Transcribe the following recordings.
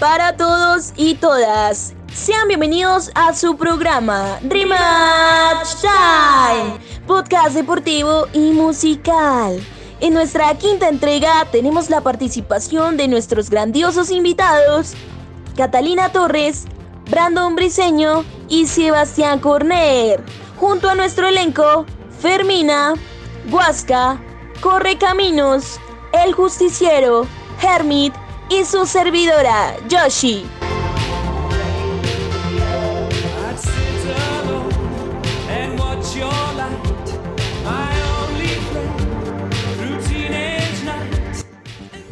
Para todos y todas. Sean bienvenidos a su programa Rematch Time, podcast deportivo y musical. En nuestra quinta entrega tenemos la participación de nuestros grandiosos invitados, Catalina Torres, Brandon Briseño y Sebastián Corner, junto a nuestro elenco, Fermina, Huasca, Corre Caminos, El Justiciero, Hermit y su servidora, Yoshi.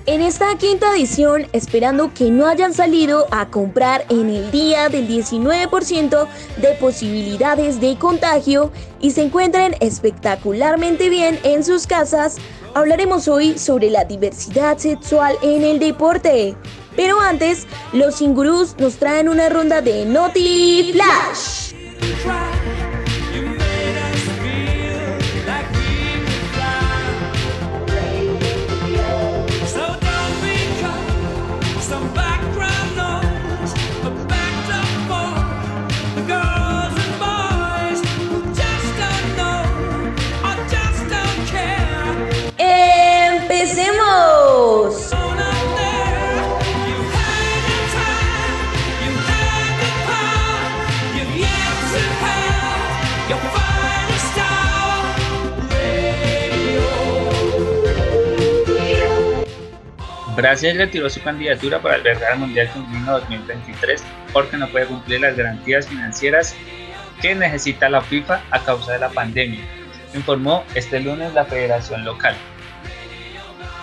En esta quinta edición, esperando que no hayan salido a comprar en el día del 19% de posibilidades de contagio y se encuentren espectacularmente bien en sus casas, hablaremos hoy sobre la diversidad sexual en el deporte. Pero antes, los Ingurus nos traen una ronda de Noti Flash. Brasil retiró su candidatura para albergar el Mundial Femenino 2023 porque no puede cumplir las garantías financieras que necesita la FIFA a causa de la pandemia, informó este lunes la federación local,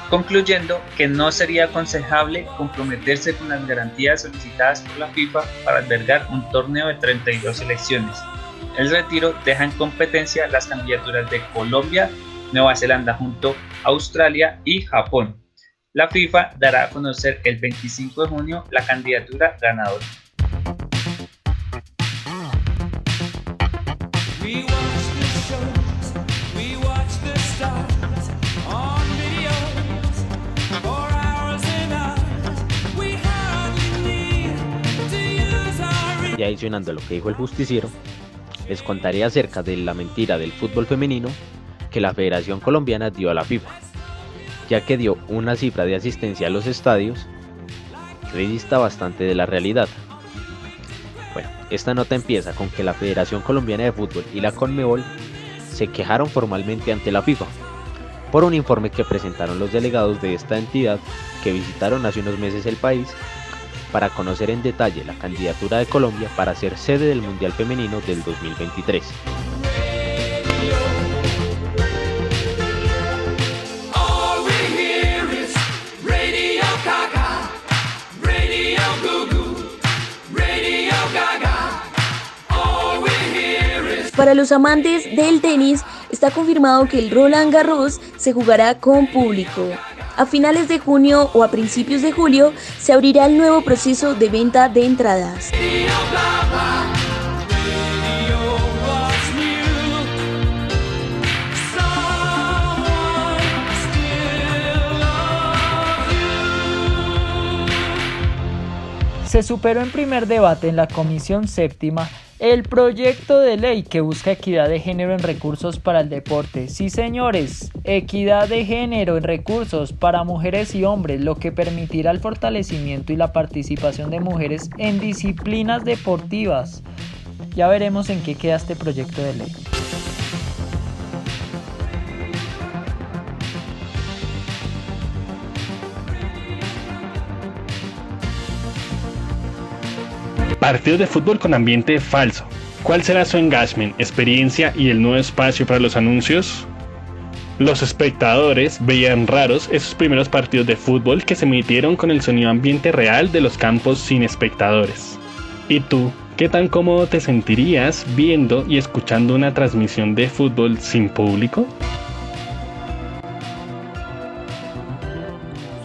concluyendo que no sería aconsejable comprometerse con las garantías solicitadas por la FIFA para albergar un torneo de 32 selecciones. El retiro deja en competencia las candidaturas de Colombia, Nueva Zelanda junto a Australia y Japón. La FIFA dará a conocer el 25 de junio la candidatura ganadora. Y adicionando a lo que dijo el justiciero, les contaré acerca de la mentira del fútbol femenino que la Federación Colombiana dio a la FIFA ya que dio una cifra de asistencia a los estadios que dista bastante de la realidad. Bueno, esta nota empieza con que la Federación Colombiana de Fútbol y la Conmebol se quejaron formalmente ante la FIFA por un informe que presentaron los delegados de esta entidad que visitaron hace unos meses el país para conocer en detalle la candidatura de Colombia para ser sede del Mundial Femenino del 2023. Para los amantes del tenis, está confirmado que el Roland Garros se jugará con público. A finales de junio o a principios de julio se abrirá el nuevo proceso de venta de entradas. Se superó en primer debate en la Comisión Séptima el proyecto de ley que busca equidad de género en recursos para el deporte. Sí, señores, equidad de género en recursos para mujeres y hombres, lo que permitirá el fortalecimiento y la participación de mujeres en disciplinas deportivas. Ya veremos en qué queda este proyecto de ley. Partido de fútbol con ambiente falso. ¿Cuál será su engagement, experiencia y el nuevo espacio para los anuncios? Los espectadores veían raros esos primeros partidos de fútbol que se emitieron con el sonido ambiente real de los campos sin espectadores. ¿Y tú, qué tan cómodo te sentirías viendo y escuchando una transmisión de fútbol sin público?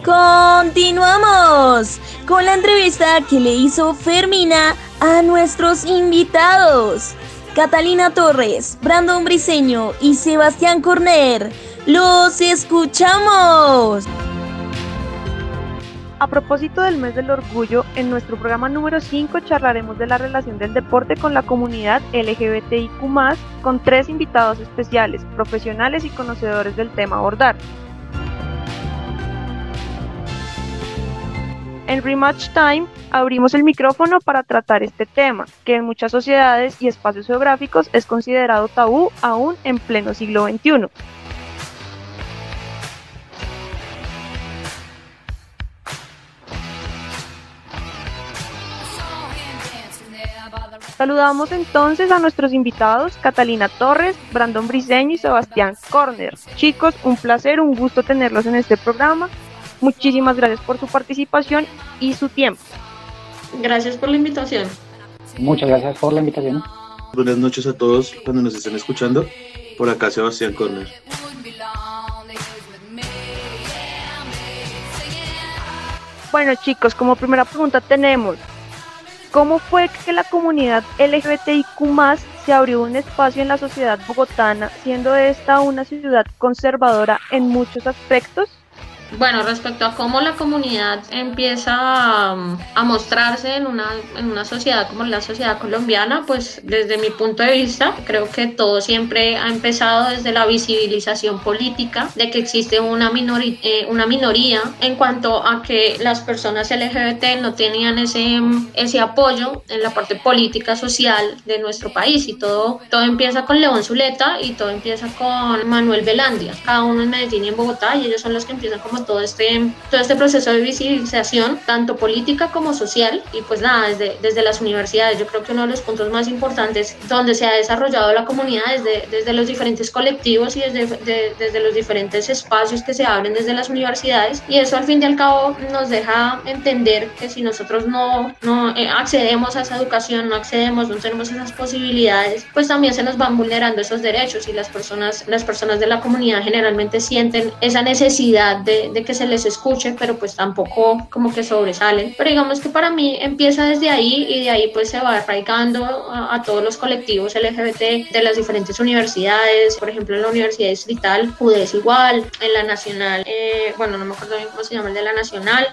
Continuamos con la entrevista que le hizo Fermina a nuestros invitados. Catalina Torres, Brandon Briseño y Sebastián Corner. ¡Los escuchamos! A propósito del mes del orgullo, en nuestro programa número 5 charlaremos de la relación del deporte con la comunidad LGBTIQ, con tres invitados especiales, profesionales y conocedores del tema abordar. En Rematch Time abrimos el micrófono para tratar este tema, que en muchas sociedades y espacios geográficos es considerado tabú aún en pleno siglo XXI. Saludamos entonces a nuestros invitados, Catalina Torres, Brandon Briseño y Sebastián Corner. Chicos, un placer, un gusto tenerlos en este programa. Muchísimas gracias por su participación y su tiempo. Gracias por la invitación. Muchas gracias por la invitación. Buenas noches a todos cuando nos estén escuchando. Por acá Sebastián Corner. Bueno chicos, como primera pregunta tenemos, ¿Cómo fue que la comunidad LGBTIQ se abrió un espacio en la sociedad bogotana, siendo esta una ciudad conservadora en muchos aspectos? Bueno, respecto a cómo la comunidad empieza a, mostrarse en una, en una sociedad como la sociedad colombiana, pues desde mi punto de vista, creo que todo siempre ha empezado desde la visibilización política, de que existe una, eh, una minoría en cuanto a que las personas LGBT no tenían ese, ese apoyo en la parte política, social de nuestro país. Y todo, todo empieza con León Zuleta y todo empieza con Manuel Velandia, cada uno en Medellín y en Bogotá y ellos son los que empiezan como todo este, todo este proceso de visibilización, tanto política como social, y pues nada, desde, desde las universidades, yo creo que uno de los puntos más importantes donde se ha desarrollado la comunidad desde, desde los diferentes colectivos y desde, desde los diferentes espacios que se abren desde las universidades, y eso al fin y al cabo nos deja entender que si nosotros no, no eh, accedemos a esa educación, no accedemos, no tenemos esas posibilidades, pues también se nos van vulnerando esos derechos y las personas, las personas de la comunidad generalmente sienten esa necesidad de de que se les escuche, pero pues tampoco como que sobresalen. Pero digamos que para mí empieza desde ahí y de ahí pues se va arraigando a, todos los colectivos LGBT de las diferentes universidades, por ejemplo en la Universidad Distrital, UDES igual, en la Nacional, eh, bueno, no me acuerdo bien cómo se llama el de la Nacional,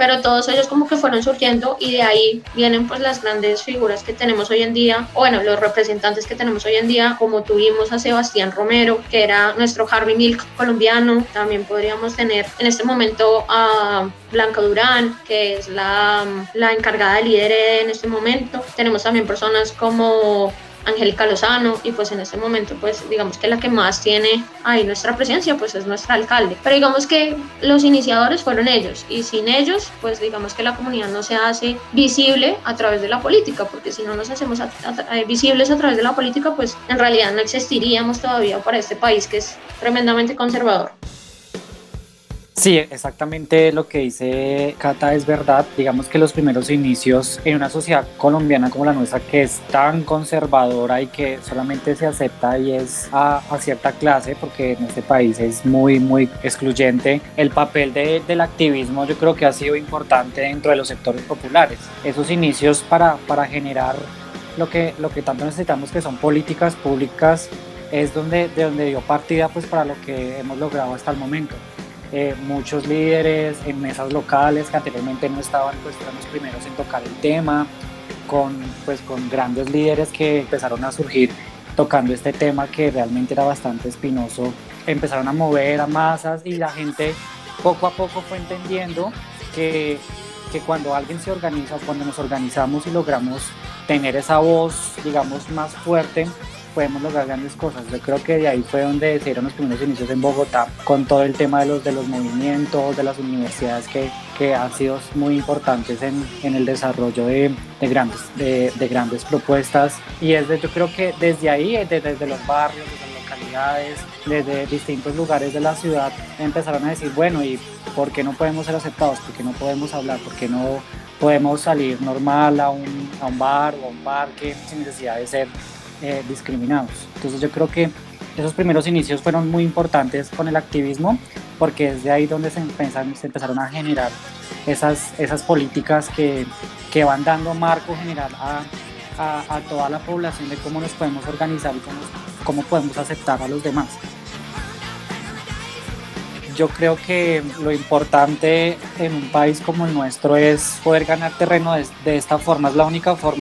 pero todos ellos como que fueron surgiendo y de ahí vienen pues las grandes figuras que tenemos hoy en día, bueno, los representantes que tenemos hoy en día, como tuvimos a Sebastián Romero, que era nuestro Harvey Milk colombiano, también podríamos tener en este momento a Blanca Durán, que es la, la encargada de líder en este momento, tenemos también personas como Angélica Lozano y pues en este momento pues digamos que la que más tiene ahí nuestra presencia pues es nuestra alcalde. Pero digamos que los iniciadores fueron ellos y sin ellos pues digamos que la comunidad no se hace visible a través de la política porque si no nos hacemos visibles a través de la política pues en realidad no existiríamos todavía para este país que es tremendamente conservador. Sí, exactamente lo que dice Cata es verdad. Digamos que los primeros inicios en una sociedad colombiana como la nuestra, que es tan conservadora y que solamente se acepta y es a, cierta clase, porque en este país es muy, muy excluyente, el papel del activismo yo creo que ha sido importante dentro de los sectores populares. Esos inicios para, para generar lo que, lo que tanto necesitamos, que son políticas públicas, es donde, de donde dio partida pues, para lo que hemos logrado hasta el momento. Eh, muchos líderes en mesas locales que anteriormente no estaban, pues fueron los primeros en tocar el tema, con, pues, con grandes líderes que empezaron a surgir tocando este tema que realmente era bastante espinoso, empezaron a mover a masas y la gente poco a poco fue entendiendo que, que cuando alguien se organiza, cuando nos organizamos y logramos tener esa voz, digamos, más fuerte, podemos lograr grandes cosas. Yo creo que de ahí fue donde se dieron los primeros inicios en Bogotá con todo el tema de los, de los movimientos, de las universidades que, que han sido muy importantes en, en el desarrollo de, de grandes, de, de, grandes propuestas. Y es de, yo creo que desde ahí, desde, desde los barrios, desde las localidades, desde distintos lugares de la ciudad, empezaron a decir, bueno, ¿y por qué no podemos ser aceptados? ¿Por qué no podemos hablar? ¿Por qué no podemos salir normal a un, a un bar o a un parque sin necesidad de ser eh, discriminados. Entonces yo creo que esos primeros inicios fueron muy importantes con el activismo porque es de ahí donde se, empezaron, se empezaron a generar esas, esas políticas que, que van dando marco general a, a, a, toda la población de cómo nos podemos organizar y cómo, cómo podemos aceptar a los demás yo creo que lo importante en un país como el nuestro es poder ganar terreno de, de esta forma. Es la única forma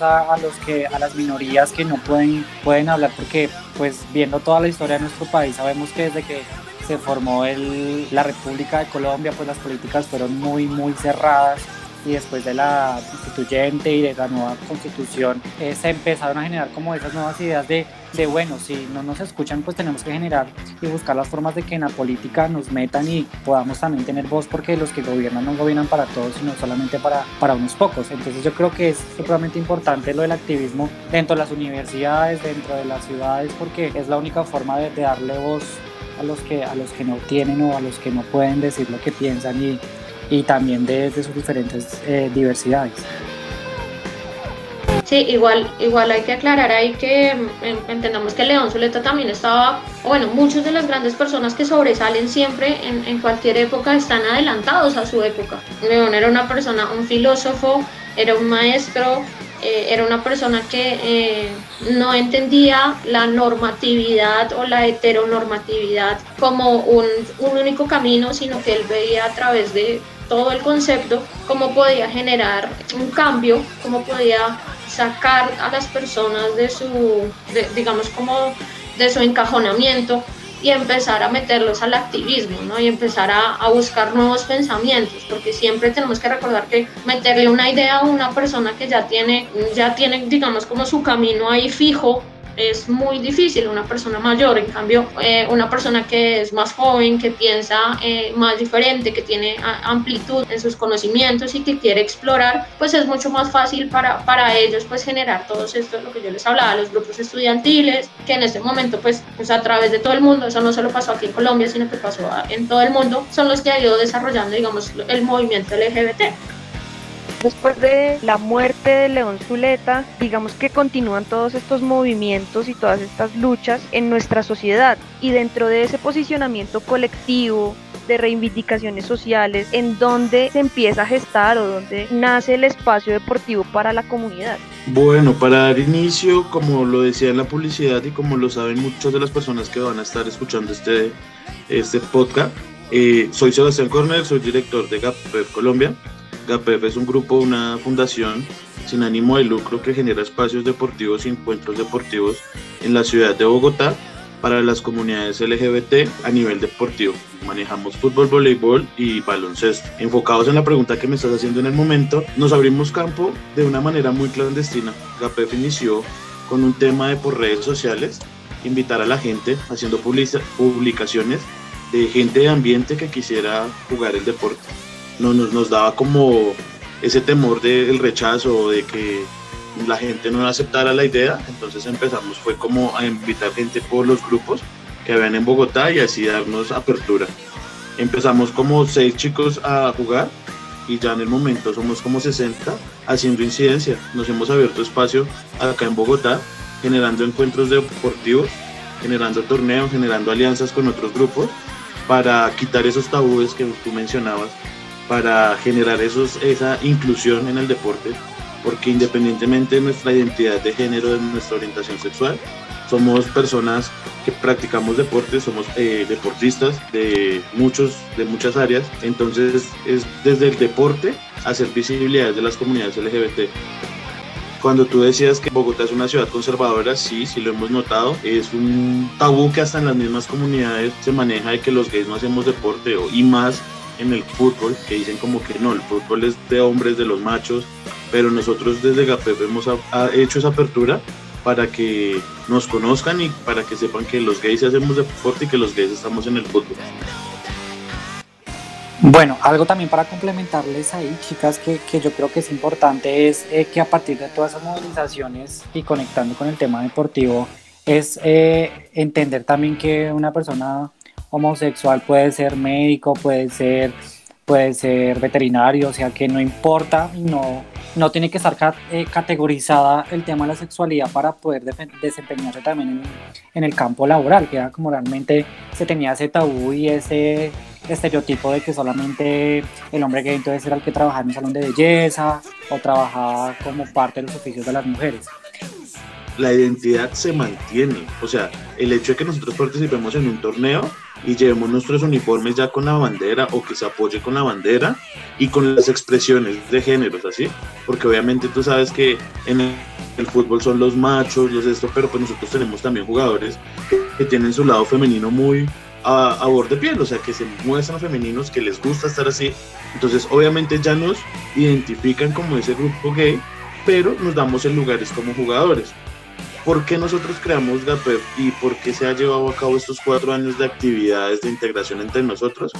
a, los que a las minorías que no pueden pueden hablar porque pues viendo toda la historia de nuestro país sabemos que desde que se formó el, la República de Colombia pues las políticas fueron muy muy cerradas y después de la constituyente y de la nueva constitución eh, se empezaron a generar como esas nuevas ideas de, bueno, si no nos escuchan pues tenemos que generar y buscar las formas de que en la política nos metan y podamos también tener voz porque los que gobiernan no gobiernan para todos sino solamente para, para unos pocos. Entonces yo creo que es supremamente importante lo del activismo dentro de las universidades, dentro de las ciudades porque es la única forma de, de darle voz a los que a los que no tienen o a los que no pueden decir lo que piensan y y también de, sus diferentes eh, diversidades. Sí, igual, igual hay que aclarar ahí que entendamos que León Zuleta también estaba, bueno, muchas de las grandes personas que sobresalen siempre en, en cualquier época están adelantados a su época. León era una persona, un filósofo, era un maestro, eh, era una persona que eh, no entendía la normatividad o la heteronormatividad como un, un único camino, sino que él veía a través de todo el concepto, cómo podía generar un cambio, cómo podía sacar a las personas de su, digamos, como de su encajonamiento y empezar a meterlos al activismo, ¿no? Y empezar a, a, buscar nuevos pensamientos, porque siempre tenemos que recordar que meterle una idea a una persona que ya tiene, ya tiene, digamos, como su camino ahí fijo, es muy difícil una persona mayor, en cambio eh, una persona que es más joven, que piensa eh, más diferente, que tiene amplitud en sus conocimientos y que quiere explorar, pues es mucho más fácil para, para ellos pues generar todo esto, lo que yo les hablaba, los grupos estudiantiles, que en este momento pues, pues a través de todo el mundo, eso no solo pasó aquí en Colombia, sino que pasó en todo el mundo, son los que ha ido desarrollando digamos el movimiento LGBT. Después de la muerte de León Zuleta, digamos que continúan todos estos movimientos y todas estas luchas en nuestra sociedad y dentro de ese posicionamiento colectivo de reivindicaciones sociales en donde se empieza a gestar o donde nace el espacio deportivo para la comunidad. Bueno, para dar inicio, como lo decía en la publicidad y como lo saben muchas de las personas que van a estar escuchando este, este podcast, eh, soy Sebastián Cornel, soy director de GAPER Colombia. GAPEF es un grupo, una fundación sin ánimo de lucro que genera espacios deportivos y encuentros deportivos en la ciudad de Bogotá para las comunidades LGBT a nivel deportivo. Manejamos fútbol, voleibol y baloncesto. Enfocados en la pregunta que me estás haciendo en el momento, nos abrimos campo de una manera muy clandestina. GAPEF inició con un tema de por redes sociales, invitar a la gente haciendo publicaciones de gente de ambiente que quisiera jugar el deporte no, nos, nos daba como ese temor del rechazo, de que la gente no aceptara la idea, entonces empezamos, fue como a invitar gente por los grupos que habían en Bogotá y así darnos apertura. Empezamos como seis chicos a jugar y ya en el momento somos como 60 haciendo incidencia. Nos hemos abierto espacio acá en Bogotá, generando encuentros deportivos, generando torneos, generando alianzas con otros grupos para quitar esos tabúes que tú mencionabas para generar esos, esa inclusión en el deporte, porque independientemente de nuestra identidad de género, de nuestra orientación sexual, somos personas que practicamos deporte, somos eh, deportistas de, muchos, de muchas áreas, entonces es desde el deporte hacer visibilidad de las comunidades LGBT. Cuando tú decías que Bogotá es una ciudad conservadora, sí, sí lo hemos notado. Es un tabú que hasta en las mismas comunidades se maneja de que los gays no hacemos deporte y más en el fútbol, que dicen como que no, el fútbol es de hombres, de los machos, pero nosotros desde GAPEP hemos hecho esa apertura para que nos conozcan y para que sepan que los gays hacemos deporte y que los gays estamos en el fútbol. Bueno, algo también para complementarles ahí, chicas, que, que yo creo que es importante es eh, que a partir de todas esas movilizaciones y conectando con el tema deportivo, es eh, entender también que una persona homosexual puede ser médico, puede ser, puede ser veterinario, o sea que no importa, no, no tiene que estar eh, categorizada el tema de la sexualidad para poder desempeñarse también en, el campo laboral, que era como realmente se tenía ese tabú y ese estereotipo de que solamente el hombre gay entonces era el que trabajaba en un salón de belleza o trabajaba como parte de los oficios de las mujeres. La identidad se mantiene. O sea, el hecho de que nosotros participemos en un torneo y llevemos nuestros uniformes ya con la bandera o que se apoye con la bandera y con las expresiones de géneros, así, porque obviamente tú sabes que en el, fútbol son los machos, los esto, pero pues nosotros tenemos también jugadores que, tienen su lado femenino muy a, a borde piel, o sea, que se muestran femeninos, que les gusta estar así, entonces obviamente ya nos identifican como ese grupo gay, pero nos damos en lugares como jugadores. ¿Por qué nosotros creamos GAPEP y por qué se ha llevado a cabo estos cuatro años de actividades de integración entre nosotros?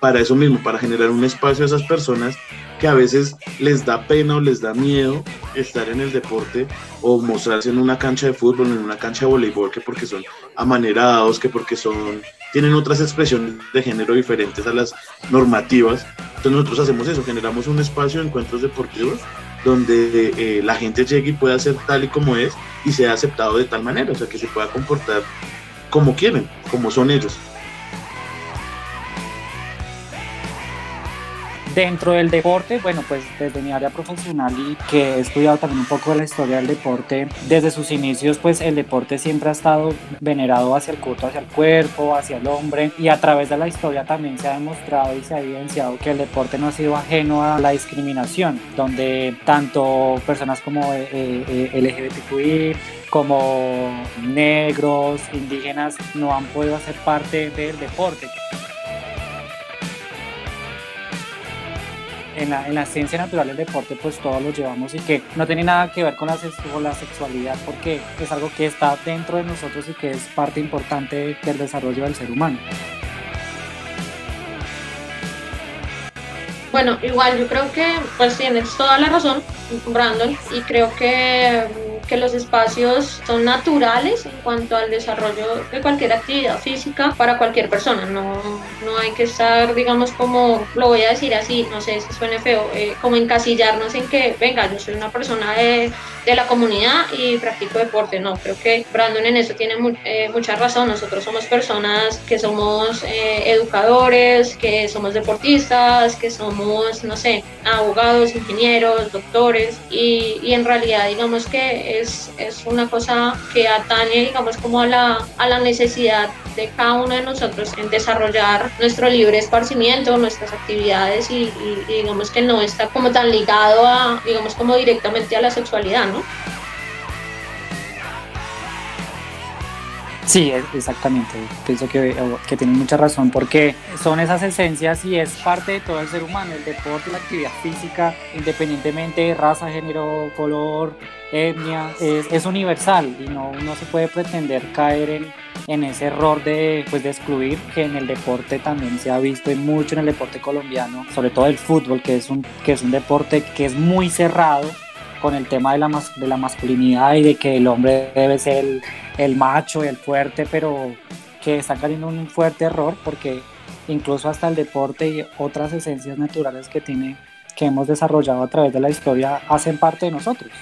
Para eso mismo, para generar un espacio a esas personas que a veces les da pena o les da miedo estar en el deporte o mostrarse en una cancha de fútbol, en una cancha de voleibol, que porque son amanerados, que porque son tienen otras expresiones de género diferentes a las normativas. Entonces nosotros hacemos eso, generamos un espacio de encuentros deportivos donde eh, la gente llegue y pueda ser tal y como es y sea aceptado de tal manera, o sea, que se pueda comportar como quieren, como son ellos. Dentro del deporte, bueno, pues desde mi área profesional y que he estudiado también un poco la historia del deporte, desde sus inicios, pues el deporte siempre ha estado venerado hacia el culto, hacia el cuerpo, hacia el hombre y a través de la historia también se ha demostrado y se ha evidenciado que el deporte no ha sido ajeno a la discriminación, donde tanto personas como eh, eh, LGBTQI, como negros, indígenas, no han podido hacer parte del deporte. En la, en la ciencia natural del deporte pues todos lo llevamos y que no tiene nada que ver con la, con la sexualidad porque es algo que está dentro de nosotros y que es parte importante del desarrollo del ser humano. Bueno, igual yo creo que pues tienes toda la razón, Brandon, y creo que que los espacios son naturales en cuanto al desarrollo de cualquier actividad física para cualquier persona. No, no hay que estar, digamos, como, lo voy a decir así, no sé si suene feo, eh, como encasillarnos en que, venga, yo soy una persona de, de, la comunidad y practico deporte. No, creo que Brandon en eso tiene eh, mucha razón. Nosotros somos personas que somos eh, educadores, que somos deportistas, que somos, no sé, abogados, ingenieros, doctores y, y en realidad digamos que es, una cosa que atañe, digamos, como a la, a la necesidad de cada uno de nosotros en desarrollar nuestro libre esparcimiento, nuestras actividades y, y digamos que no está como tan ligado a, digamos, como directamente a la sexualidad, ¿no? Sí, exactamente. Pienso que, que tienen mucha razón porque son esas esencias y es parte de todo el ser humano. El deporte, la actividad física, independientemente de raza, género, color, etnia, es, universal y no, no se puede pretender caer en, en ese error de, pues, de excluir que en el deporte también se ha visto mucho en el deporte colombiano, sobre todo el fútbol, que es un, que es un deporte que es muy cerrado con el tema de la, de la masculinidad y de que el hombre debe ser el, el macho y el fuerte, pero que está cayendo un fuerte error porque incluso hasta el deporte y otras esencias naturales que tiene que hemos desarrollado a través de la historia hacen parte de nosotros.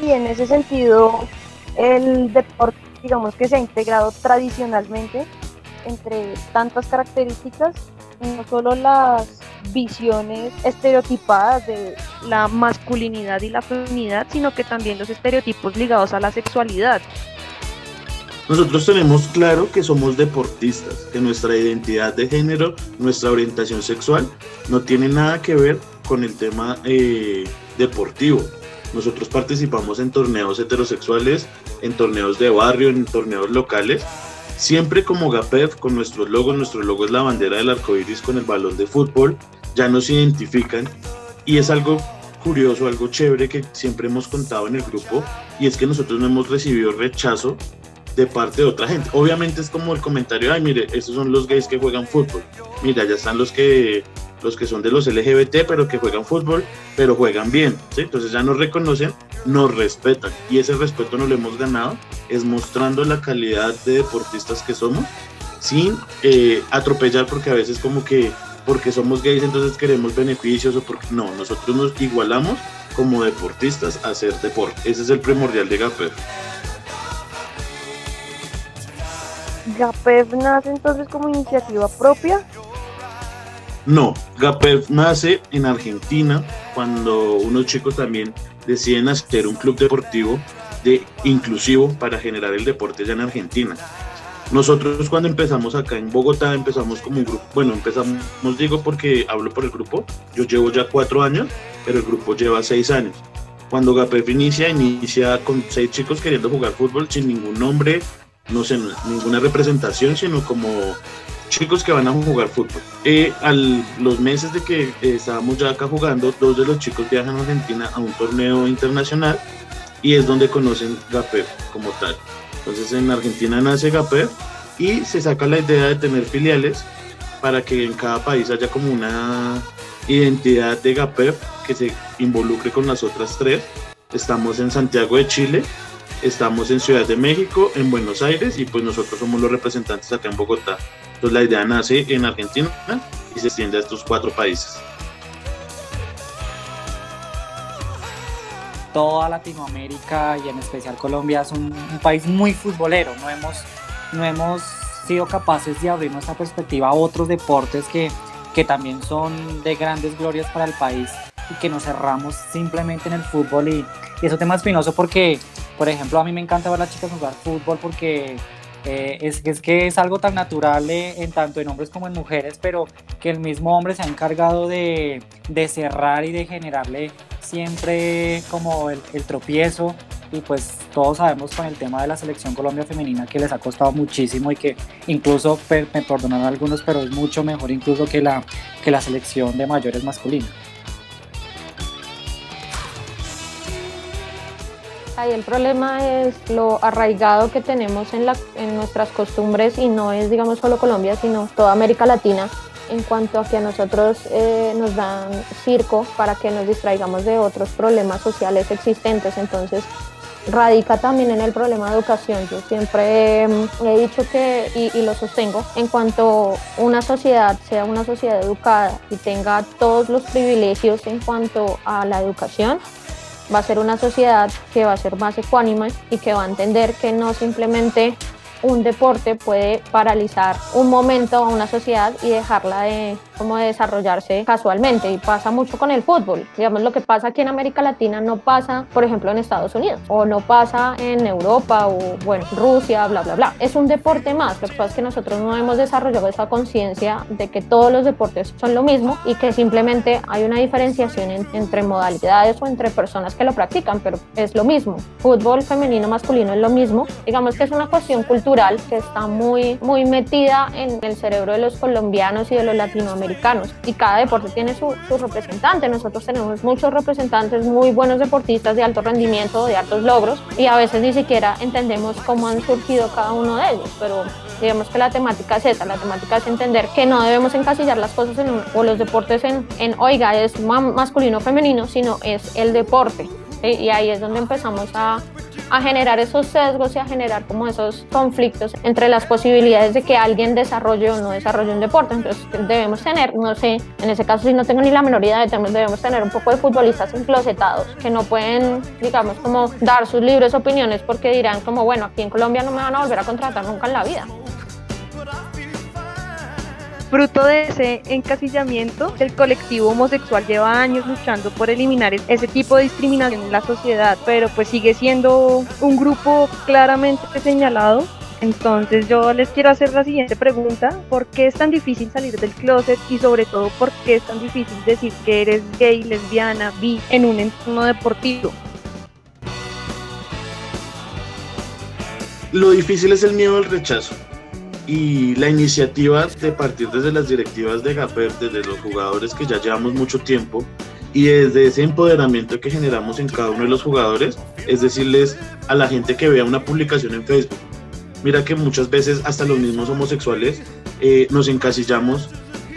Y en ese sentido, el deporte, digamos que se ha integrado tradicionalmente entre tantas características, no solo las visiones estereotipadas de la masculinidad y la feminidad, sino que también los estereotipos ligados a la sexualidad. Nosotros tenemos claro que somos deportistas, que nuestra identidad de género, nuestra orientación sexual no tiene nada que ver con el tema eh, deportivo. Nosotros participamos en torneos heterosexuales, en torneos de barrio, en torneos locales, siempre como GAPEF con nuestros logos. Nuestro logo es la bandera del arco iris con el balón de fútbol ya nos identifican y es algo curioso, algo chévere que siempre hemos contado en el grupo y es que nosotros no hemos recibido rechazo de parte de otra gente. Obviamente es como el comentario, ay, mire, estos son los gays que juegan fútbol. Mira, ya están los que los que son de los LGBT, pero que juegan fútbol, pero juegan bien. Entonces ya nos reconocen, nos respetan. Y ese respeto no lo hemos ganado, es mostrando la calidad de deportistas que somos, sin eh, atropellar, porque a veces como que porque somos gays entonces queremos beneficios o no, nosotros nos igualamos como deportistas a hacer deporte. Ese es el primordial de GAPEF. ¿GAPEF nace entonces como iniciativa propia? No, GAPEF nace en Argentina cuando unos chicos también deciden hacer un club deportivo de inclusivo para generar el deporte ya en Argentina. Nosotros cuando empezamos acá en Bogotá empezamos como un grupo, bueno, empezamos, digo porque hablo por el grupo, yo llevo ya cuatro años, pero el grupo lleva seis años. Cuando GAPEF inicia, inicia con seis chicos queriendo jugar fútbol sin ningún nombre, no sé, ninguna representación, sino como chicos que van a jugar fútbol. Eh, a los meses de que estábamos ya acá jugando, dos de los chicos viajan a Argentina a un torneo internacional y es donde conocen GAPEF como tal. Entonces en Argentina nace GAPEF y se saca la idea de tener filiales para que en cada país haya como una identidad de GAPEF que se involucre con las otras tres. Estamos en Santiago de Chile, estamos en Ciudad de México, en Buenos Aires y pues nosotros somos los representantes acá en Bogotá. Entonces la idea nace en Argentina y se extiende a estos cuatro países. toda Latinoamérica y en especial Colombia es un, país muy futbolero. No hemos, no hemos sido capaces de abrir nuestra perspectiva a otros deportes que, que también son de grandes glorias para el país y que nos cerramos simplemente en el fútbol. Y, y es un tema espinoso porque, por ejemplo, a mí me encanta ver a las chicas jugar fútbol porque eh, es, es, que es algo tan natural en tanto en hombres como en mujeres, pero que el mismo hombre se ha encargado de, de cerrar y de generarle siempre como el, tropiezo y pues todos sabemos con el tema de la selección Colombia femenina que les ha costado muchísimo y que incluso me perdonan algunos pero es mucho mejor incluso que la, que la selección de mayores masculina. Ahí el problema es lo arraigado que tenemos en, la, en nuestras costumbres y no es, digamos, solo Colombia, sino toda América Latina en cuanto a que a nosotros eh, nos dan circo para que nos distraigamos de otros problemas sociales existentes. Entonces, radica también en el problema de educación. Yo siempre he dicho que, y, lo sostengo, en cuanto una sociedad sea una sociedad educada y tenga todos los privilegios en cuanto a la educación, va a ser una sociedad que va a ser más ecuánime y que va a entender que no simplemente un deporte puede paralizar un momento a una sociedad y dejarla de, como de desarrollarse casualmente. Y pasa mucho con el fútbol. Digamos, lo que pasa aquí en América Latina no pasa, por ejemplo, en Estados Unidos o no pasa en Europa o, bueno, Rusia, bla, bla, bla. Es un deporte más. Lo que pasa es que nosotros no hemos desarrollado esa conciencia de que todos los deportes son lo mismo y que simplemente hay una diferenciación entre modalidades o entre personas que lo practican, pero es lo mismo. Fútbol femenino, masculino es lo mismo. Digamos que es una cuestión cultural que está muy, muy metida en el cerebro de los colombianos y de los latinoamericanos. Y cada deporte tiene su, su representante. Nosotros tenemos muchos representantes muy buenos deportistas de alto rendimiento, de altos logros, y a veces ni siquiera entendemos cómo han surgido cada uno de ellos. Pero digamos que la temática es esa, la temática es entender que no debemos encasillar las cosas en, o los deportes en, en oiga, es masculino o femenino, sino es el deporte. Y ahí es donde empezamos a, a generar esos sesgos y a generar como esos conflictos entre las posibilidades de que alguien desarrolle o no desarrolle un deporte. Entonces debemos tener, no sé, en ese caso si no tengo ni la menor idea, debemos tener un poco de futbolistas enclosetados que no pueden, digamos, como dar sus libres opiniones porque dirán como, bueno, aquí en Colombia no me van a volver a contratar nunca en la vida. Fruto de ese encasillamiento, el colectivo homosexual lleva años luchando por eliminar ese tipo de discriminación en la sociedad, pero pues sigue siendo un grupo claramente señalado. Entonces yo les quiero hacer la siguiente pregunta, ¿por qué es tan difícil salir del closet y sobre todo por qué es tan difícil decir que eres gay, lesbiana, bi en un entorno deportivo? Lo difícil es el miedo al rechazo y la iniciativa de partir desde las directivas de GAPER, desde los jugadores que ya llevamos mucho tiempo y desde ese empoderamiento que generamos en cada uno de los jugadores, es decirles a la gente que vea una publicación en Facebook. Mira que muchas veces hasta los mismos homosexuales eh, nos encasillamos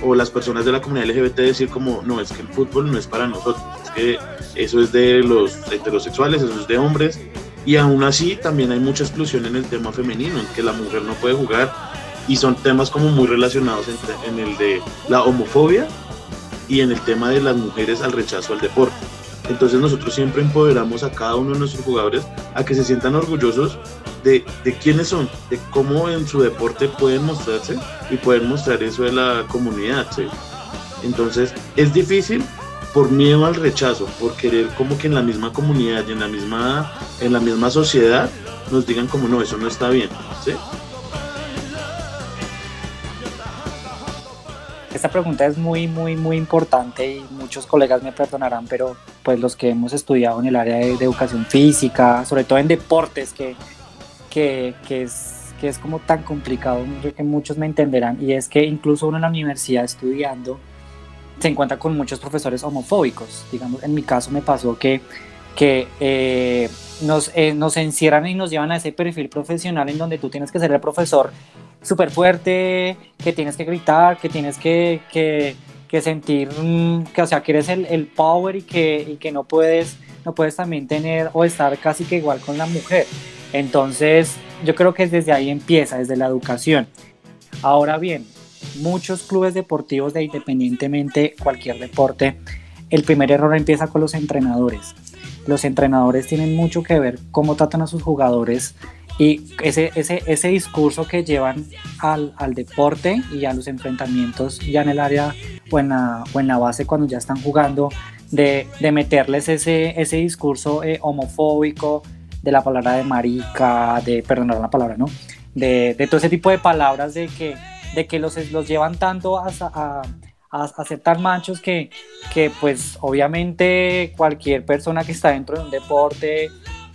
o las personas de la comunidad LGBT decir como no, es que el fútbol no es para nosotros, es que eso es de los heterosexuales, eso es de hombres y aún así también hay mucha exclusión en el tema femenino, en que la mujer no puede jugar y son temas como muy relacionados en el de la homofobia y en el tema de las mujeres al rechazo al deporte. Entonces nosotros siempre empoderamos a cada uno de nuestros jugadores a que se sientan orgullosos de, de quiénes son, de cómo en su deporte pueden mostrarse y pueden mostrar eso de la comunidad. Entonces es difícil por miedo al rechazo, por querer como que en la misma comunidad y en la misma, en la misma sociedad nos digan como no, eso no está bien, ¿sí? Esta pregunta es muy, muy, muy importante y muchos colegas me perdonarán, pero pues los que hemos estudiado en el área de, educación física, sobre todo en deportes, que, que, que, es, que es como tan complicado, que muchos me entenderán, y es que incluso uno en la universidad estudiando se encuentra con muchos profesores homofóbicos. Digamos, en mi caso me pasó que, que eh, nos, eh, nos encierran y nos llevan a ese perfil profesional en donde tú tienes que ser el profesor súper fuerte, que tienes que gritar, que tienes que, que, que sentir mm, que, o sea, que eres el, el power y que, y que no, puedes, no puedes también tener o estar casi que igual con la mujer. Entonces, yo creo que desde ahí empieza, desde la educación. Ahora bien, muchos clubes deportivos de independientemente cualquier deporte, el primer error empieza con los entrenadores. Los entrenadores tienen mucho que ver cómo tratan a sus jugadores y ese, ese, ese discurso que llevan al, al, deporte y a los enfrentamientos ya en el área o en la, o en la base cuando ya están jugando, de, de meterles ese, ese discurso eh, homofóbico, de la palabra de marica, de, perdonar la palabra, ¿no? De, de, todo ese tipo de palabras de que, de que los, los llevan tanto a, a, a, ser tan machos que, que pues obviamente cualquier persona que está dentro de un deporte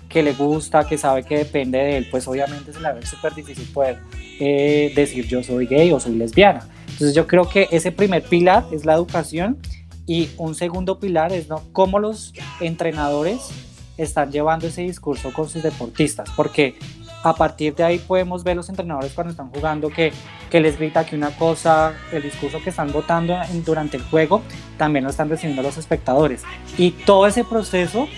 que le gusta, que sabe que depende de él, pues obviamente se le ver súper difícil poder eh, decir yo soy gay o soy lesbiana. Entonces yo creo que ese primer pilar es la educación y un segundo pilar es ¿no? cómo los entrenadores están llevando ese discurso con sus deportistas, porque a partir de ahí podemos ver los entrenadores cuando están jugando que, que les grita que una cosa, el discurso que están votando en, durante el juego, también lo están recibiendo los espectadores. Y todo ese proceso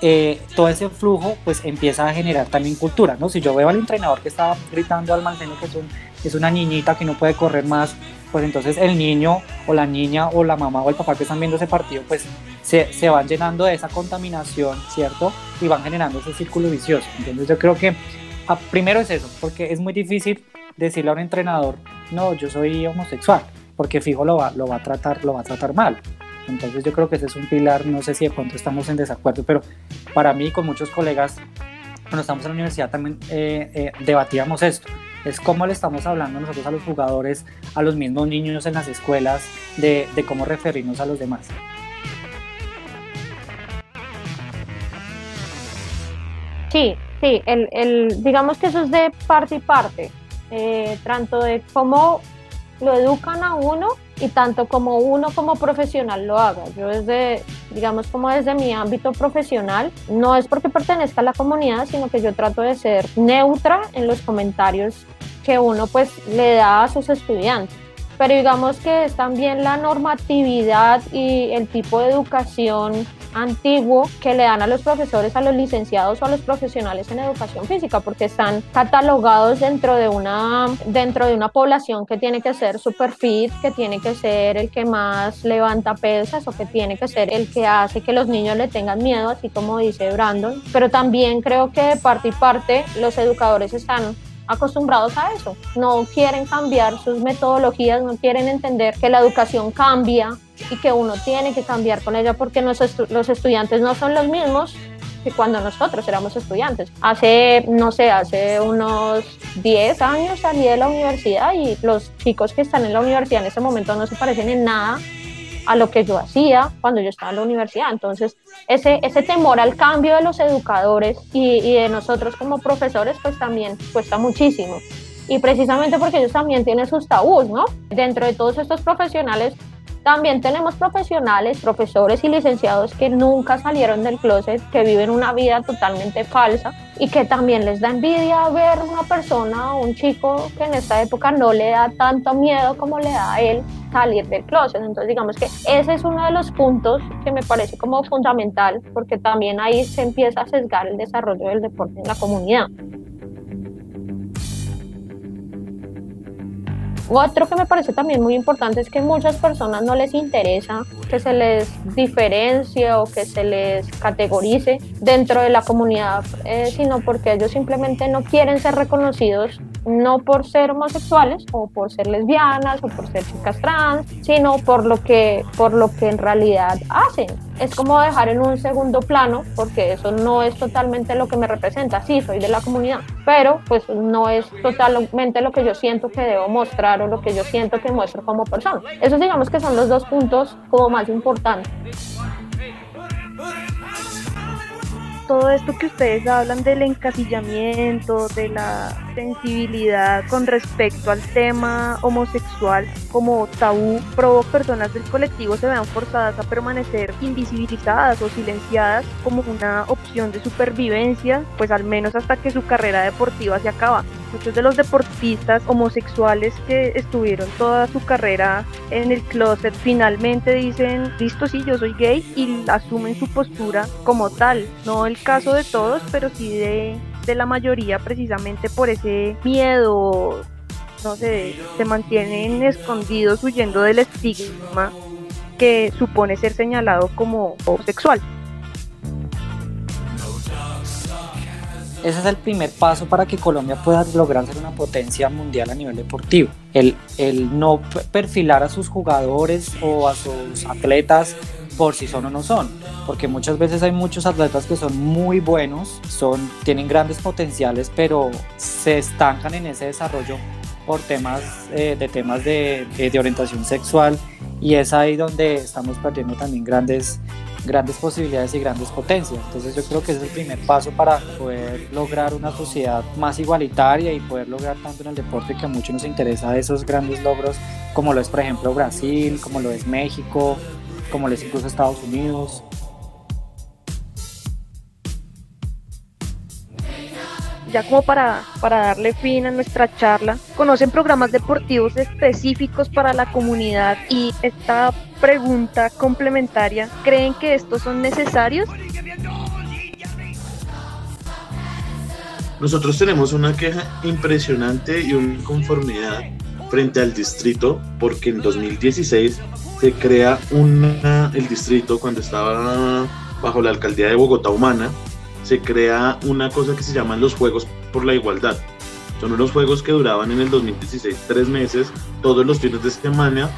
eh, todo ese flujo pues empieza a generar también cultura, ¿no? Si yo veo al entrenador que está gritando al mantener que es, un, es una niñita que no puede correr más, pues entonces el niño o la niña o la mamá o el papá que están viendo ese partido pues se, se van llenando de esa contaminación, ¿cierto? Y van generando ese círculo vicioso. Entonces yo creo que a, primero es eso, porque es muy difícil decirle a un entrenador, no, yo soy homosexual, porque fijo lo va, lo va a tratar, lo va a tratar mal. Entonces yo creo que ese es un pilar, no sé si de pronto estamos en desacuerdo, pero para mí con muchos colegas, cuando estamos en la universidad también eh, eh, debatíamos esto. Es cómo le estamos hablando nosotros a los jugadores, a los mismos niños en las escuelas, de, de cómo referirnos a los demás. Sí, sí, el, el, digamos que eso es de parte y parte, eh, tanto de cómo lo educan a uno y tanto como uno como profesional lo haga. Yo desde, digamos como desde mi ámbito profesional, no es porque pertenezca a la comunidad, sino que yo trato de ser neutra en los comentarios que uno pues le da a sus estudiantes. Pero digamos que es también la normatividad y el tipo de educación antiguo que le dan a los profesores, a los licenciados o a los profesionales en educación física, porque están catalogados dentro de una, dentro de una población que tiene que ser super fit, que tiene que ser el que más levanta pesas o que tiene que ser el que hace que los niños le tengan miedo, así como dice Brandon. Pero también creo que de parte y parte los educadores están acostumbrados a eso. No quieren cambiar sus metodologías, no quieren entender que la educación cambia y que uno tiene que cambiar con ella porque los, los estudiantes no son los mismos que cuando nosotros éramos estudiantes. Hace, no sé, hace unos 10 años salí de la universidad y los chicos que están en la universidad en ese momento no se parecen en nada a lo que yo hacía cuando yo estaba en la universidad. Entonces, ese, ese temor al cambio de los educadores y, y de nosotros como profesores, pues también cuesta muchísimo. Y precisamente porque ellos también tienen sus tabús, ¿no? Dentro de todos estos profesionales, también tenemos profesionales, profesores y licenciados que nunca salieron del closet, que viven una vida totalmente falsa y que también les da envidia ver una persona o un chico que en esta época no le da tanto miedo como le da a él salir del closet. Entonces digamos que ese es uno de los puntos que me parece como fundamental porque también ahí se empieza a sesgar el desarrollo del deporte en la comunidad. Otro que me parece también muy importante es que muchas personas no les interesa que se les diferencie o que se les categorice dentro de la comunidad, eh, sino porque ellos simplemente no quieren ser reconocidos no por ser homosexuales o por ser lesbianas o por ser chicas trans, sino por lo que, por lo que en realidad hacen. Es como dejar en un segundo plano, porque eso no es totalmente lo que me representa. Sí, soy de la comunidad, pero pues no es totalmente lo que yo siento que debo mostrar o lo que yo siento que muestro como persona. Esos digamos que son los dos puntos como más importantes todo esto que ustedes hablan del encasillamiento, de la sensibilidad con respecto al tema homosexual como tabú, provoca personas del colectivo se vean forzadas a permanecer invisibilizadas o silenciadas como una opción de supervivencia, pues al menos hasta que su carrera deportiva se acaba. Muchos de los deportistas homosexuales que estuvieron toda su carrera en el closet finalmente dicen, listo, sí, yo soy gay y asumen su postura como tal. No el caso de todos, pero sí de, de la mayoría precisamente por ese miedo, no sé, se mantienen escondidos huyendo del estigma que supone ser señalado como homosexual. Ese es el primer paso para que Colombia pueda lograr ser una potencia mundial a nivel deportivo. El, el no perfilar a sus jugadores o a sus atletas por si son o no son, porque muchas veces hay muchos atletas que son muy buenos, son, tienen grandes potenciales, pero se estancan en ese desarrollo por temas eh, de temas de, orientación sexual y es ahí donde estamos perdiendo también grandes grandes posibilidades y grandes potencias. Entonces yo creo que es el primer paso para poder lograr una sociedad más igualitaria y poder lograr tanto en el deporte que a muchos nos interesa esos grandes logros como lo es por ejemplo Brasil, como lo es México, como lo es incluso Estados Unidos. Ya como para, para darle fin a nuestra charla, ¿conocen programas deportivos específicos para la comunidad? Y esta pregunta complementaria, ¿creen que estos son necesarios? Nosotros tenemos una queja impresionante y una inconformidad frente al distrito porque en 2016 se crea una, el distrito cuando estaba bajo la alcaldía de Bogotá Humana se crea una cosa que se llaman los Juegos por la Igualdad. Son unos juegos que duraban en el 2016 tres meses, todos los fines de semana,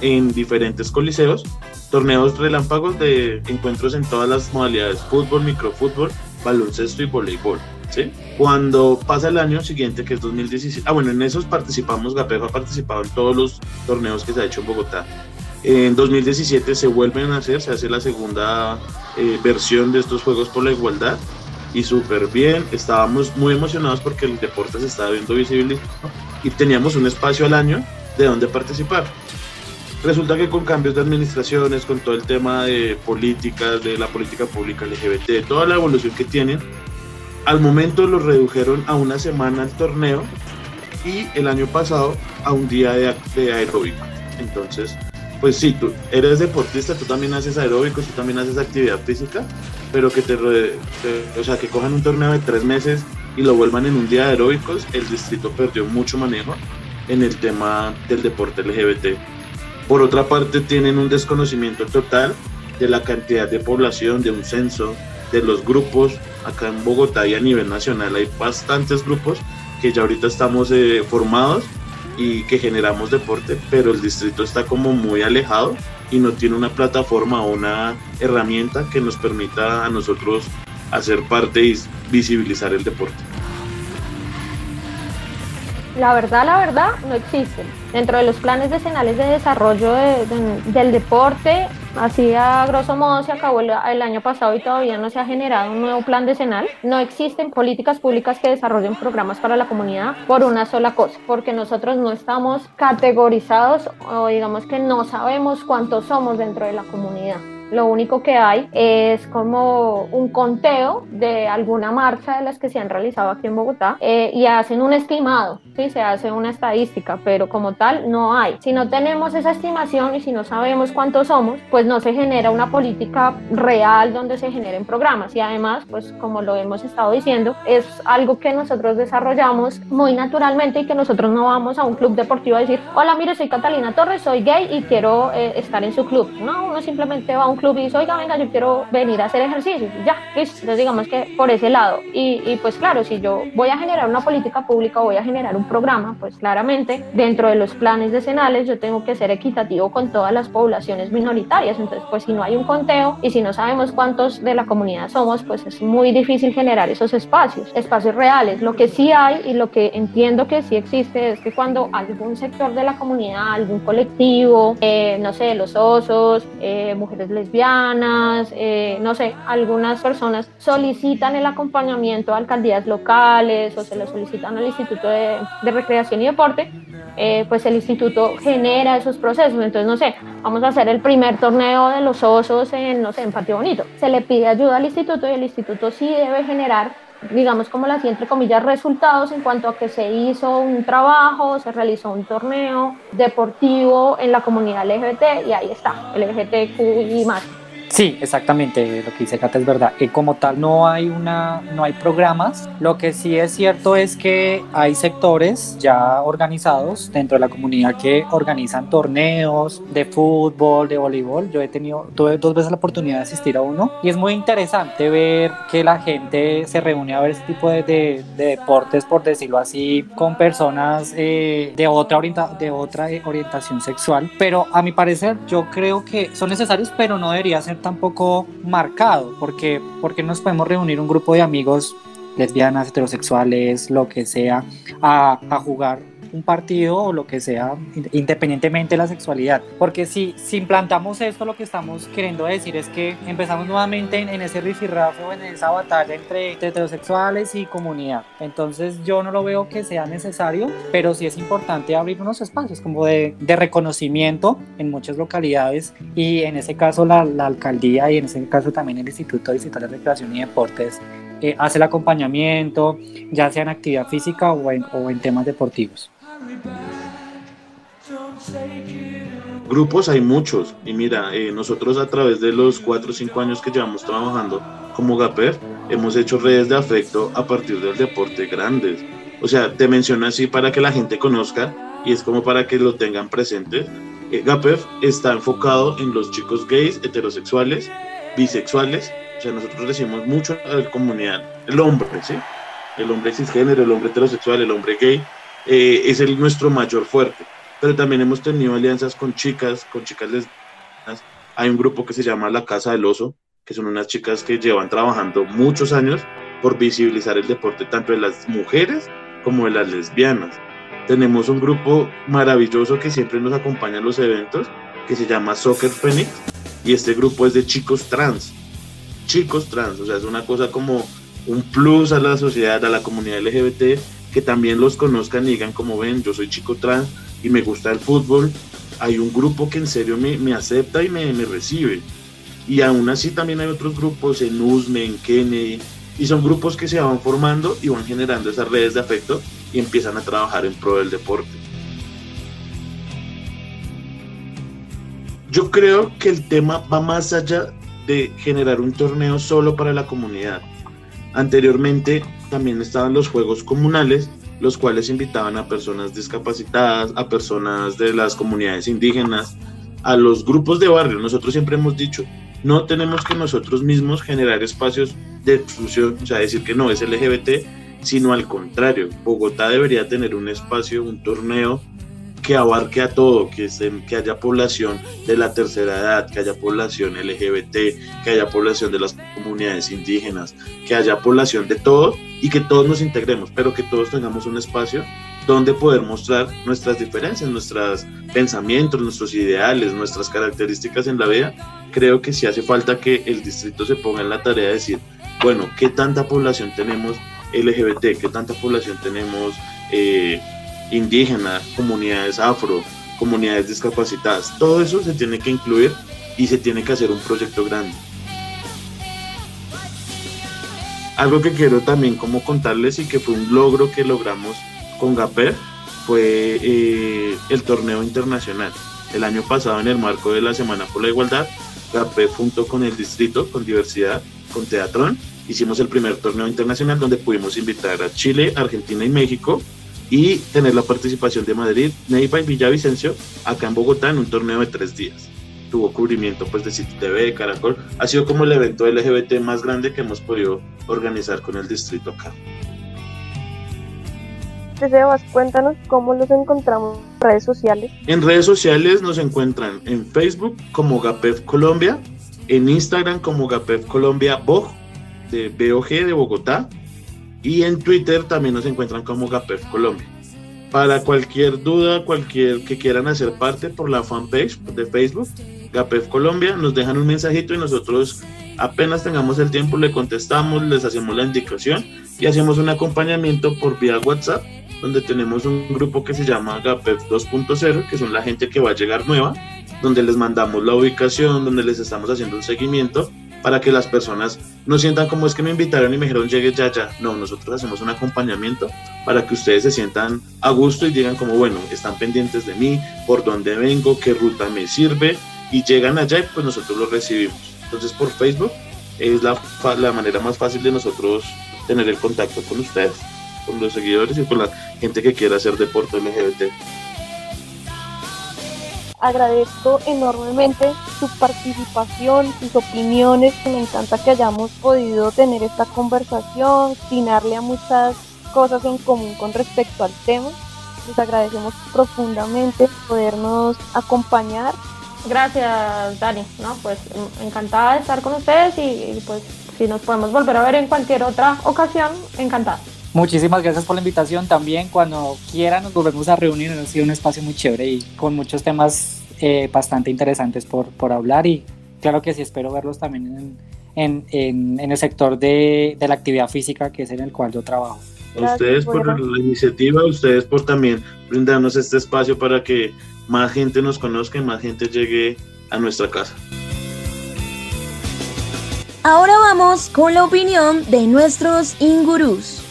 en diferentes coliseos, torneos relámpagos de encuentros en todas las modalidades, fútbol, microfútbol, baloncesto y voleibol. ¿sí? Cuando pasa el año siguiente, que es 2017, ah bueno, en esos participamos, Gapejo ha participado en todos los torneos que se ha hecho en Bogotá. En 2017 se vuelven a hacer, se hace la segunda eh, versión de estos Juegos por la Igualdad y súper bien. Estábamos muy emocionados porque el deporte se estaba viendo visible y teníamos un espacio al año de donde participar. Resulta que con cambios de administraciones, con todo el tema de políticas, de la política pública LGBT, toda la evolución que tienen, al momento lo redujeron a una semana el torneo y el año pasado a un día de, de aeróbico. Entonces, pues sí, tú eres deportista, tú también haces aeróbicos, tú también haces actividad física, pero que te, o sea, que cojan un torneo de tres meses y lo vuelvan en un día de aeróbicos, el distrito perdió mucho manejo en el tema del deporte LGBT. Por otra parte, tienen un desconocimiento total de la cantidad de población, de un censo, de los grupos. Acá en Bogotá y a nivel nacional hay bastantes grupos que ya ahorita estamos eh, formados y que generamos deporte, pero el distrito está como muy alejado y no tiene una plataforma o una herramienta que nos permita a nosotros hacer parte y visibilizar el deporte. La verdad, la verdad, no existen. Dentro de los planes decenales de desarrollo del deporte, así a grosso modo se acabó el, año pasado y todavía no se ha generado un nuevo plan decenal. No existen políticas públicas que desarrollen programas para la comunidad por una sola cosa, porque nosotros no estamos categorizados o digamos que no sabemos cuántos somos dentro de la comunidad. Lo único que hay es como un conteo de alguna marcha de las que se han realizado aquí en Bogotá eh, y hacen un estimado, ¿sí? se hace una estadística, pero como tal no hay. Si no tenemos esa estimación y si no sabemos cuántos somos, pues no se genera una política real donde se generen programas. Y además, pues como lo hemos estado diciendo, es algo que nosotros desarrollamos muy naturalmente y que nosotros no vamos a un club deportivo a decir, hola, mire, soy Catalina Torres, soy gay y quiero eh, estar en su club. No, uno simplemente va a un club y dice, oiga, venga, yo quiero venir a hacer ejercicio. Ya. Entonces digamos que por ese lado. Y, y pues claro, si yo voy a generar una política pública o voy a generar un programa, pues claramente dentro de los planes decenales yo tengo que ser equitativo con todas las poblaciones minoritarias. Entonces, pues si no hay un conteo y si no sabemos cuántos de la comunidad somos, pues es muy difícil generar esos espacios, espacios reales. Lo que sí hay y lo que entiendo que sí existe es que cuando algún sector de la comunidad, algún colectivo, eh, no sé, los osos, eh, mujeres lesbianas, eh, no sé, algunas personas solicitan el acompañamiento a alcaldías locales o se lo solicitan al Instituto de, Recreación y Deporte, pues el instituto genera esos procesos. Entonces, no sé, vamos a hacer el primer torneo de los osos en, no sé, en Patio Bonito. Se le pide ayuda al instituto y el instituto sí debe generar digamos como las entre comillas resultados en cuanto a que se hizo un trabajo, se realizó un torneo deportivo en la comunidad LGBT y ahí está, LGBTQ y más. Sí, exactamente, lo que dice Cata es verdad. Y como tal no hay una, no hay programas. Lo que sí es cierto es que hay sectores ya organizados dentro de la comunidad que organizan torneos de fútbol, de voleibol. Yo he tenido, tuve dos veces la oportunidad de asistir a uno y es muy interesante ver que la gente se reúne a ver este tipo de, de, deportes, por decirlo así, con personas eh, de otra orienta, de otra orientación sexual. Pero a mi parecer, yo creo que son necesarios, pero no debería ser tampoco marcado, porque, porque nos podemos reunir un grupo de amigos lesbianas, heterosexuales, lo que sea, a, a jugar un partido o lo que sea, independientemente de la sexualidad. Porque si, si implantamos esto, lo que estamos queriendo decir es que empezamos nuevamente en, ese rifirrafe o en esa batalla entre, heterosexuales y comunidad. Entonces yo no lo veo que sea necesario, pero sí es importante abrir unos espacios como de, de reconocimiento en muchas localidades y en ese caso la, la, alcaldía y en ese caso también el Instituto Distrital de Recreación y Deportes eh, hace el acompañamiento, ya sea en actividad física o en, o en temas deportivos. Grupos hay muchos y mira, eh, nosotros a través de los 4 o 5 años que llevamos trabajando como GAPER, hemos hecho redes de afecto a partir del deporte grandes. O sea, te menciono así para que la gente conozca y es como para que lo tengan presente. Eh, GAPER está enfocado en los chicos gays, heterosexuales, bisexuales. O sea, nosotros decimos mucho a la comunidad, el hombre, ¿sí? El hombre cisgénero, el hombre heterosexual, el hombre gay, eh, es el, nuestro mayor fuerte. Pero también hemos tenido alianzas con chicas, con chicas lesbianas. Hay un grupo que se llama La Casa del Oso, que son unas chicas que llevan trabajando muchos años por visibilizar el deporte tanto de las mujeres como de las lesbianas. Tenemos un grupo maravilloso que siempre nos acompaña en los eventos, que se llama Soccer Phoenix, y este grupo es de chicos trans. Chicos trans, o sea, es una cosa como un plus a la sociedad, a la comunidad LGBT, que también los conozcan y digan como ven, yo soy chico trans y me gusta el fútbol. Hay un grupo que en serio me, me acepta y me, me, recibe. Y aún así también hay otros grupos en USME, en Kennedy, y son grupos que se van formando y van generando esas redes de afecto y empiezan a trabajar en pro del deporte. Yo creo que el tema va más allá de generar un torneo solo para la comunidad. Anteriormente también estaban los juegos comunales, los cuales invitaban a personas discapacitadas, a personas de las comunidades indígenas, a los grupos de barrio. Nosotros siempre hemos dicho, no tenemos que nosotros mismos generar espacios de exclusión, o sea, decir que no es LGBT, sino al contrario, Bogotá debería tener un espacio, un torneo que abarque a todo, que, que haya población de la tercera edad, que haya población LGBT, que haya población de las comunidades indígenas, que haya población de todo y que todos nos integremos, pero que todos tengamos un espacio donde poder mostrar nuestras diferencias, nuestros pensamientos, nuestros ideales, nuestras características en la vida. Creo que sí hace falta que el distrito se ponga en la tarea de decir, bueno, ¿qué tanta población tenemos LGBT? ¿Qué tanta población tenemos eh, indígena, comunidades afro, comunidades discapacitadas? Todo eso se tiene que incluir y se tiene que hacer un proyecto grande. Algo que quiero también como contarles y que fue un logro que logramos con GAPER fue eh, el torneo internacional. El año pasado en el marco de la Semana por la Igualdad, GAPER junto con el distrito, con diversidad, con Teatrón, hicimos el primer torneo internacional donde pudimos invitar a Chile, Argentina y México y tener la participación de Madrid, Neiva y Villavicencio acá en Bogotá en un torneo de tres días. tuvo cubrimiento pues de City TV, Caracol. Ha sido como el evento LGBT más grande que hemos podido organizar con el distrito acá. Sebas, cuéntanos cómo los encontramos en redes sociales. En redes sociales nos encuentran en Facebook como GAPEF Colombia, en Instagram como GAPEF Colombia BOG, de BOG de Bogotá, y en Twitter también nos encuentran como GAPEF Colombia. Para cualquier duda, cualquier que quieran hacer parte por la fanpage de Facebook, GAPEF Colombia, nos dejan un mensajito y nosotros apenas tengamos el tiempo le contestamos, les hacemos la indicación y hacemos un acompañamiento por vía WhatsApp donde tenemos un grupo que se llama GAPEF 2.0, que son la gente que va a llegar nueva, donde les mandamos la ubicación, donde les estamos haciendo un seguimiento para que las personas no sientan como es que me invitaron y me dijeron llegue ya, ya. No, nosotros hacemos un acompañamiento para que ustedes se sientan a gusto y digan como, bueno, están pendientes de mí, por dónde vengo, qué ruta me sirve y llegan allá y pues nosotros los recibimos. Entonces por Facebook es la, la manera más fácil de nosotros tener el contacto con ustedes con los seguidores y con la gente que quiera hacer deporte LGBT. Agradezco enormemente su participación, sus opiniones. Me encanta que hayamos podido tener esta conversación, darle a muchas cosas en común con respecto al tema. Les agradecemos profundamente podernos acompañar. Gracias, Dani. ¿no? Pues encantada de estar con ustedes y, y pues si nos podemos volver a ver en cualquier otra ocasión, encantada. Muchísimas gracias por la invitación. También cuando quieran nos volvemos a reunir. Ha sido un espacio muy chévere y con muchos temas eh, bastante interesantes por, por hablar. Y claro que sí, espero verlos también en, en, en el sector de, de, la actividad física, que es en el cual yo trabajo. A ustedes por la iniciativa, ustedes por también brindarnos este espacio para que más gente nos conozca y más gente llegue a nuestra casa. Ahora vamos con la opinión de nuestros ingurús.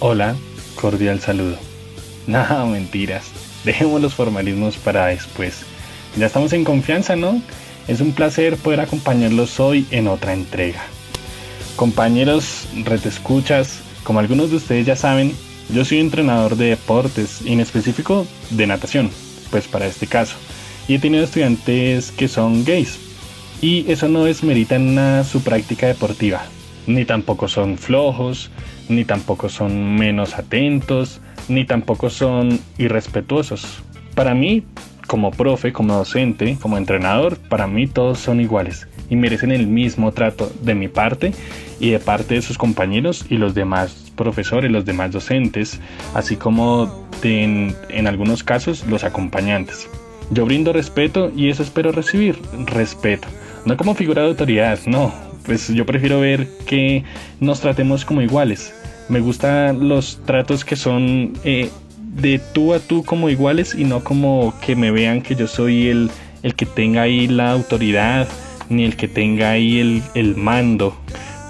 Hola, cordial saludo. Nada, mentiras. Dejemos los formalismos para después. Ya estamos en confianza, ¿no? Es un placer poder acompañarlos hoy en otra entrega. Compañeros, retescuchas, como algunos de ustedes ya saben, yo soy entrenador de deportes, en específico de natación, pues para este caso. Y he tenido estudiantes que son gays. Y eso no desmerita nada su práctica deportiva. Ni tampoco son flojos, ni tampoco son menos atentos, ni tampoco son irrespetuosos. Para mí, como profe, como docente, como entrenador, para mí todos son iguales y merecen el mismo trato de mi parte y de parte de sus compañeros y los demás profesores, los demás docentes, así como en, en algunos casos los acompañantes. Yo brindo respeto y eso espero recibir, respeto. No como figura de autoridad, no, pues yo prefiero ver que nos tratemos como iguales, me gustan los tratos que son eh, de tú a tú como iguales y no como que me vean que yo soy el, el que tenga ahí la autoridad ni el que tenga ahí el, el mando.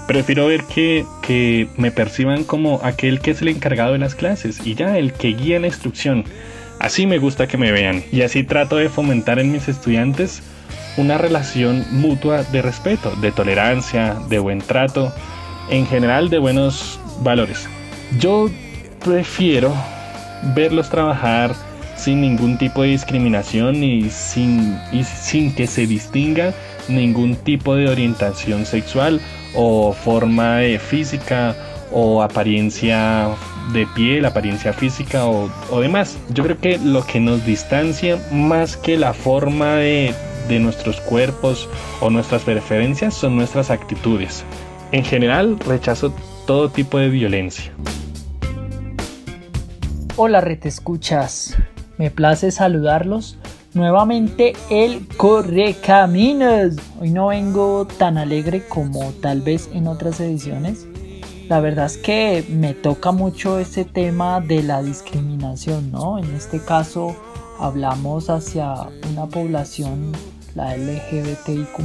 Prefiero ver que, que me perciban como aquel que es el encargado de las clases y ya el que guía la instrucción. Así me gusta que me vean y así trato de fomentar en mis estudiantes una relación mutua de respeto, de tolerancia, de buen trato, en general de buenos valores. Yo prefiero verlos trabajar sin ningún tipo de discriminación y sin, y sin que se distinga ningún tipo de orientación sexual o forma de física o apariencia de piel, apariencia física o, o, demás. Yo creo que lo que nos distancia más que la forma de, de nuestros cuerpos o nuestras preferencias son nuestras actitudes. En general, rechazo todo tipo de violencia. Hola, retescuchas. Me place saludarlos. Nuevamente el Correcaminos. Hoy no vengo tan alegre como tal vez en otras ediciones. La verdad es que me toca mucho este tema de la discriminación, ¿no? En este caso hablamos hacia una población, la LGBTIQ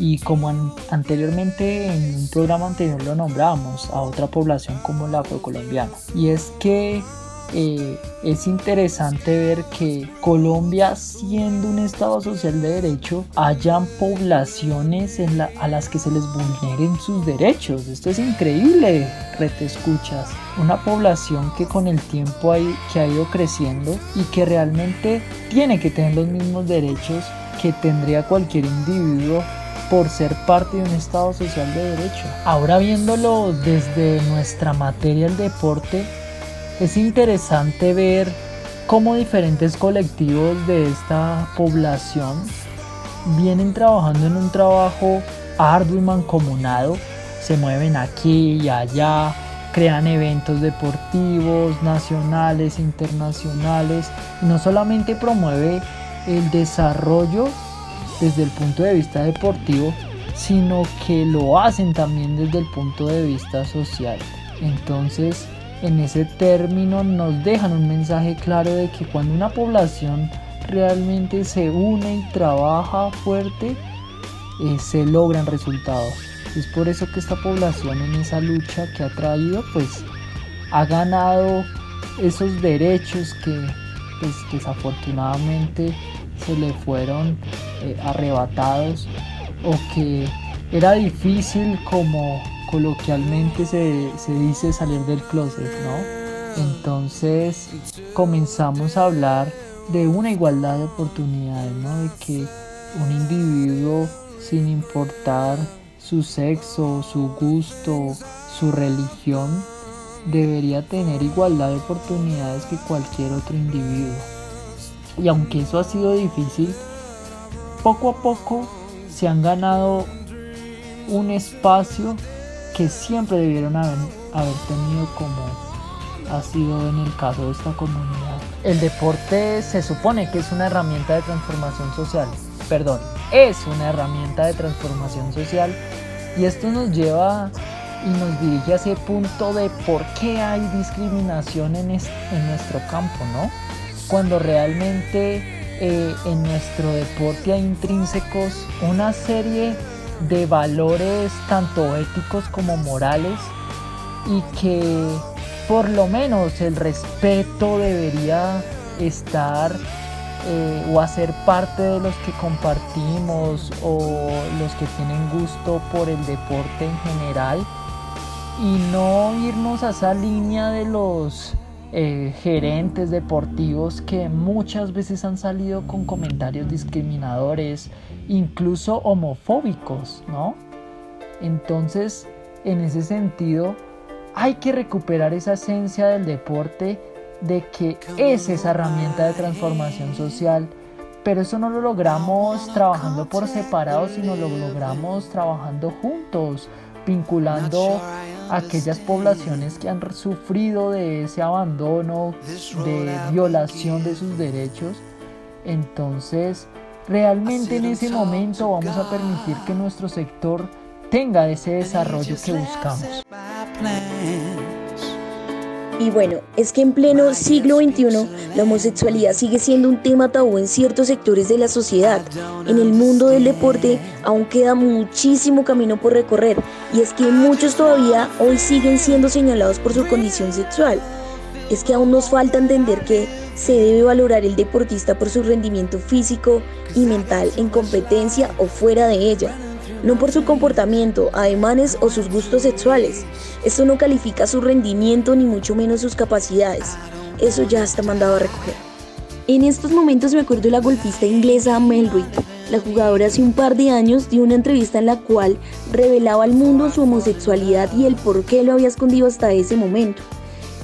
y como anteriormente en un programa anterior lo nombrábamos a otra población como la afrocolombiana. Y es que eh, es interesante ver que Colombia, siendo un Estado social de derecho, hayan poblaciones a las que se les vulneren sus derechos. Esto es increíble, rete escuchas. Una población que con el tiempo hay, que ha ido creciendo y que realmente tiene que tener los mismos derechos que tendría cualquier individuo por ser parte de un Estado social de derecho. Ahora viéndolo desde nuestra materia el deporte, es interesante ver cómo diferentes colectivos de esta población vienen trabajando en un trabajo arduo y mancomunado, se mueven aquí y allá, crean eventos deportivos nacionales, internacionales, y no solamente promueve el desarrollo desde el punto de vista deportivo, sino que lo hacen también desde el punto de vista social. Entonces, en ese término nos dejan un mensaje claro de que cuando una población realmente se une y trabaja fuerte, eh, se logran resultados. Es por eso que esta población en esa lucha que ha traído, pues ha ganado esos derechos que pues, desafortunadamente se le fueron eh, arrebatados o que era difícil como coloquialmente se, dice salir del closet, ¿no? Entonces comenzamos a hablar de una igualdad de oportunidades, ¿no? De que un individuo sin importar su sexo, su gusto, su religión, debería tener igualdad de oportunidades que cualquier otro individuo. Y aunque eso ha sido difícil, poco a poco se han ganado un espacio que siempre debieron haber, tenido como ha sido en el caso de esta comunidad. El deporte se supone que es una herramienta de transformación social, perdón, es una herramienta de transformación social y esto nos lleva y nos dirige a ese punto de por qué hay discriminación en, en nuestro campo, ¿no? Cuando realmente eh, en nuestro deporte hay intrínsecos una serie de valores tanto éticos como morales y que por lo menos el respeto debería estar eh, o hacer parte de los que compartimos o los que tienen gusto por el deporte en general y no irnos a esa línea de los eh, gerentes deportivos que muchas veces han salido con comentarios discriminadores, incluso homofóbicos, ¿no? Entonces, en ese sentido, hay que recuperar esa esencia del deporte de que es esa herramienta de transformación social, pero eso no lo logramos trabajando por separado, sino lo logramos trabajando juntos, vinculando aquellas poblaciones que han sufrido de ese abandono, de violación de sus derechos. Entonces, realmente en ese momento vamos a permitir que nuestro sector tenga ese desarrollo que buscamos. Y bueno, es que en pleno siglo XXI la homosexualidad sigue siendo un tema tabú en ciertos sectores de la sociedad. En el mundo del deporte aún queda muchísimo camino por recorrer y es que muchos todavía hoy siguen siendo señalados por su condición sexual. Es que aún nos falta entender que se debe valorar el deportista por su rendimiento físico y mental en competencia o fuera de ella no por su comportamiento, ademanes o sus gustos sexuales. Esto no califica su rendimiento ni mucho menos sus capacidades. Eso ya está mandado a recoger. En estos momentos me acuerdo de la golfista inglesa Mel Reid. La jugadora hace un par de años dio una entrevista en la cual revelaba al mundo su homosexualidad y el por qué lo había escondido hasta ese momento.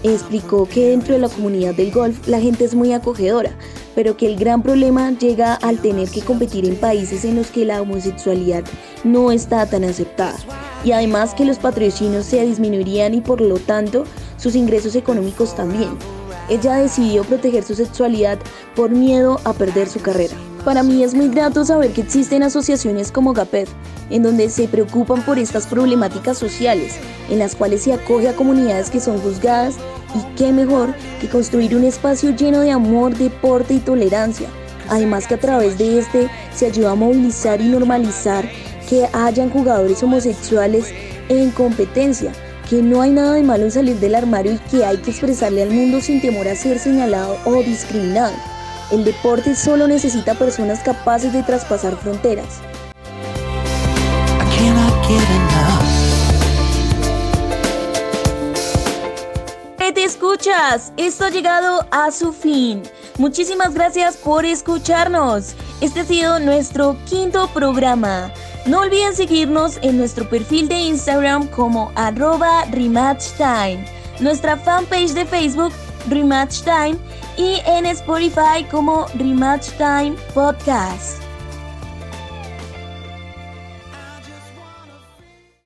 Explicó que dentro de la comunidad del golf la gente es muy acogedora, pero que el gran problema llega al tener que competir en países en los que la homosexualidad no está tan aceptada y además que los patrocinios se disminuirían y por lo tanto sus ingresos económicos también. Ella decidió proteger su sexualidad por miedo a perder su carrera. Para mí es muy grato saber que existen asociaciones como GAPED, en donde se preocupan por estas problemáticas sociales, en las cuales se acoge a comunidades que son juzgadas y qué mejor que construir un espacio lleno de amor, deporte y tolerancia. Además que a través de este se ayuda a movilizar y normalizar que hayan jugadores homosexuales en competencia, que no hay nada de malo en salir del armario y que hay que expresarle al mundo sin temor a ser señalado o discriminado. El deporte solo necesita personas capaces de traspasar fronteras. te escuchas, esto ha llegado a su fin. Muchísimas gracias por escucharnos. Este ha sido nuestro quinto programa. No olviden seguirnos en nuestro perfil de Instagram como arroba rematchtime, nuestra fanpage de Facebook Rematch Time y en Spotify como Rematch Time Podcast.